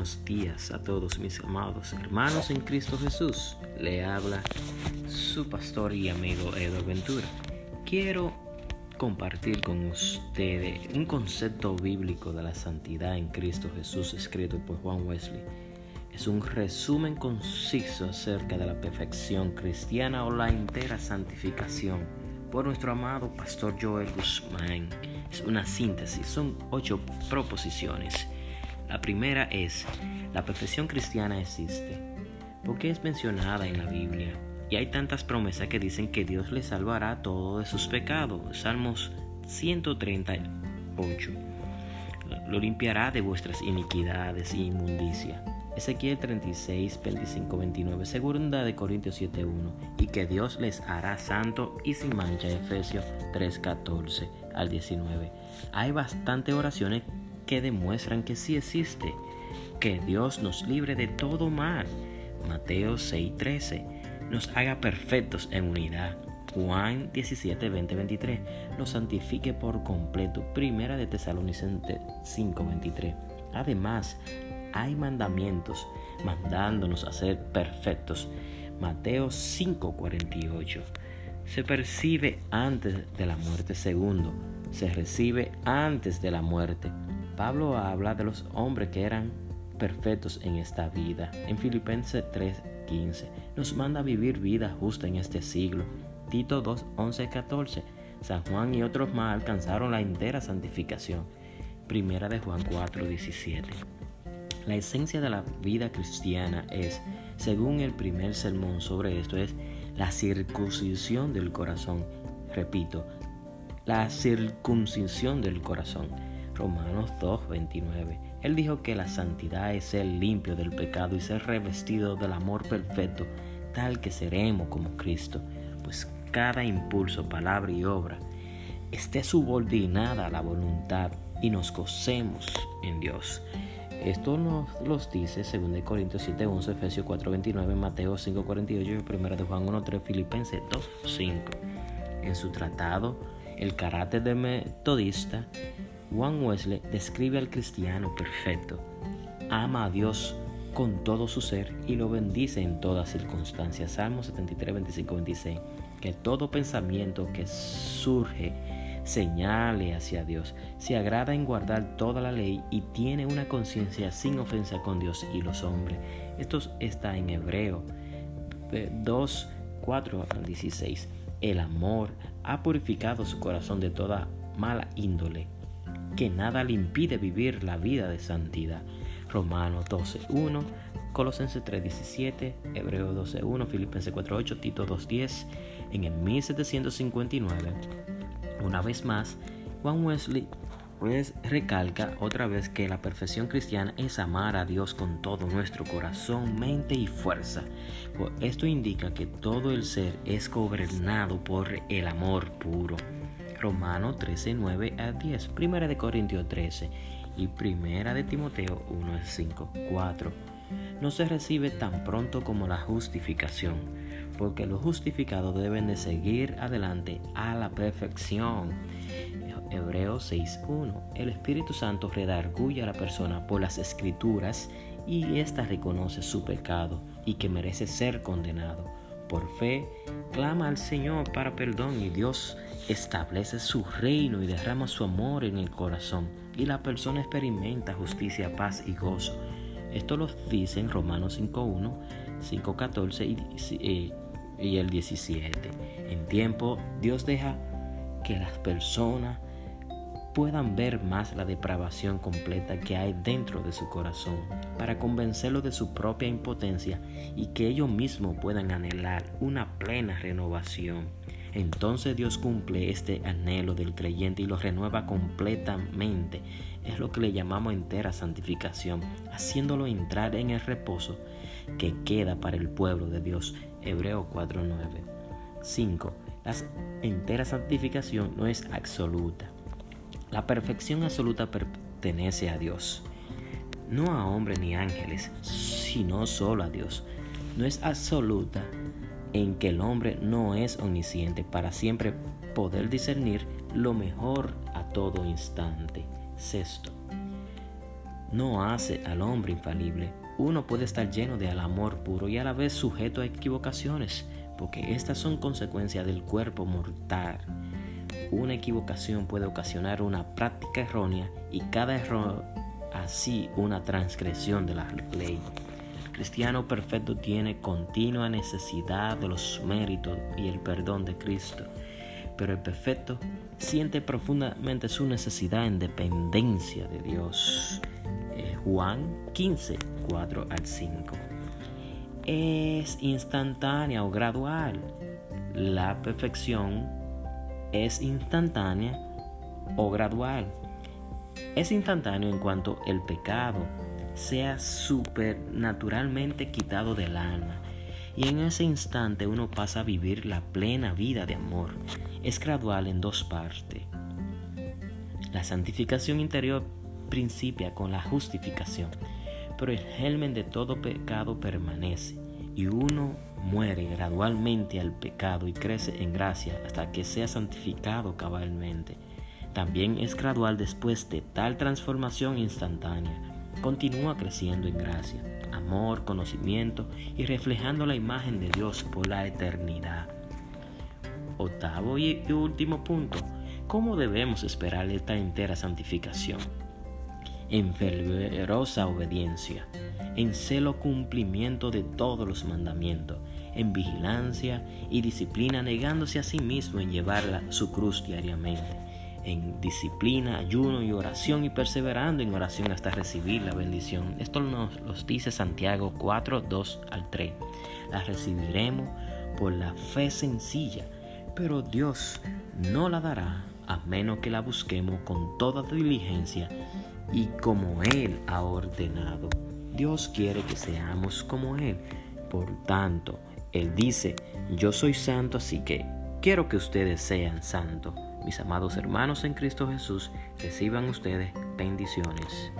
buenos días a todos mis amados hermanos en Cristo Jesús. Le habla su pastor y amigo Edo Ventura. Quiero compartir con ustedes un concepto bíblico de la santidad en Cristo Jesús escrito por Juan Wesley. Es un resumen conciso acerca de la perfección cristiana o la entera santificación por nuestro amado pastor Joel Guzmán. Es una síntesis, son ocho proposiciones la primera es, la perfección cristiana existe, porque es mencionada en la Biblia. Y hay tantas promesas que dicen que Dios le salvará todo de sus pecados. Salmos 138. Lo limpiará de vuestras iniquidades y inmundicia. Ezequiel 36, 25, 29, segunda de Corintios 7, 1, y que Dios les hará santo y sin mancha, Efesios 3, 14 al 19. Hay bastantes oraciones que demuestran que sí existe, que Dios nos libre de todo mal. Mateo 6:13 nos haga perfectos en unidad. Juan 17, 20, 23 nos santifique por completo. Primera de Tesalonicenses 5, 23. Además, hay mandamientos mandándonos a ser perfectos. Mateo 5, 48. Se percibe antes de la muerte. Segundo, se recibe antes de la muerte. Pablo habla de los hombres que eran perfectos en esta vida. En Filipenses 3:15 nos manda vivir vida justa en este siglo. Tito 2, 11, 14. San Juan y otros más alcanzaron la entera santificación. Primera de Juan 4, 17. La esencia de la vida cristiana es, según el primer sermón sobre esto, es la circuncisión del corazón. Repito, la circuncisión del corazón. Romanos 2:29. Él dijo que la santidad es ser limpio del pecado y ser revestido del amor perfecto, tal que seremos como Cristo, pues cada impulso, palabra y obra esté subordinada a la voluntad y nos gocemos en Dios. Esto nos los dice 2 Corintios 7:11, Efesios 4:29, Mateo 5:48 y 1 de Juan 1:3, Filipenses 2:5. En su tratado, El carácter de metodista, Juan Wesley describe al cristiano perfecto. Ama a Dios con todo su ser y lo bendice en todas circunstancias. Salmo 73, 25, 26. Que todo pensamiento que surge señale hacia Dios. Se agrada en guardar toda la ley y tiene una conciencia sin ofensa con Dios y los hombres. Esto está en Hebreo 2, 4 al 16. El amor ha purificado su corazón de toda mala índole que nada le impide vivir la vida de santidad. Romanos 12.1, Colosenses 3.17, Hebreos 12.1, Filipenses 4.8, Tito 2.10. En el 1759, una vez más, Juan Wesley recalca otra vez que la perfección cristiana es amar a Dios con todo nuestro corazón, mente y fuerza. Esto indica que todo el ser es gobernado por el amor puro. Romano 13, 9 a 10, Primera de Corintios 13 y Primera de Timoteo 1, 5, 4. No se recibe tan pronto como la justificación, porque los justificados deben de seguir adelante a la perfección. Hebreos 6.1 El Espíritu Santo redarguye a la persona por las escrituras y ésta reconoce su pecado y que merece ser condenado. Por fe, clama al Señor para perdón y Dios establece su reino y derrama su amor en el corazón y la persona experimenta justicia, paz y gozo. Esto lo dice en Romanos 5.1, 5.14 y, y, y el 17. En tiempo, Dios deja que las personas puedan ver más la depravación completa que hay dentro de su corazón, para convencerlo de su propia impotencia y que ellos mismos puedan anhelar una plena renovación. Entonces Dios cumple este anhelo del creyente y lo renueva completamente. Es lo que le llamamos entera santificación, haciéndolo entrar en el reposo que queda para el pueblo de Dios. Hebreo 4:9. 5. La entera santificación no es absoluta. La perfección absoluta pertenece a Dios, no a hombres ni ángeles, sino solo a Dios. No es absoluta en que el hombre no es omnisciente para siempre poder discernir lo mejor a todo instante. Sexto, no hace al hombre infalible. Uno puede estar lleno de amor puro y a la vez sujeto a equivocaciones, porque estas son consecuencias del cuerpo mortal. Una equivocación puede ocasionar una práctica errónea y cada error así una transgresión de la ley. El cristiano perfecto tiene continua necesidad de los méritos y el perdón de Cristo, pero el perfecto siente profundamente su necesidad en dependencia de Dios. Eh, Juan 15, 4 al 5. Es instantánea o gradual. La perfección es instantánea o gradual. Es instantáneo en cuanto el pecado sea supernaturalmente quitado del alma y en ese instante uno pasa a vivir la plena vida de amor. Es gradual en dos partes. La santificación interior principia con la justificación, pero el germen de todo pecado permanece y uno muere gradualmente al pecado y crece en gracia hasta que sea santificado cabalmente. También es gradual después de tal transformación instantánea. Continúa creciendo en gracia amor, conocimiento y reflejando la imagen de Dios por la eternidad. Octavo y último punto, ¿cómo debemos esperar esta entera santificación? En fervorosa obediencia, en celo cumplimiento de todos los mandamientos, en vigilancia y disciplina, negándose a sí mismo en llevar su cruz diariamente en disciplina, ayuno y oración y perseverando en oración hasta recibir la bendición. Esto nos lo dice Santiago 4, 2 al 3. La recibiremos por la fe sencilla, pero Dios no la dará a menos que la busquemos con toda diligencia y como Él ha ordenado. Dios quiere que seamos como Él. Por tanto, Él dice, yo soy santo, así que quiero que ustedes sean santos. Mis amados hermanos en Cristo Jesús, reciban ustedes bendiciones.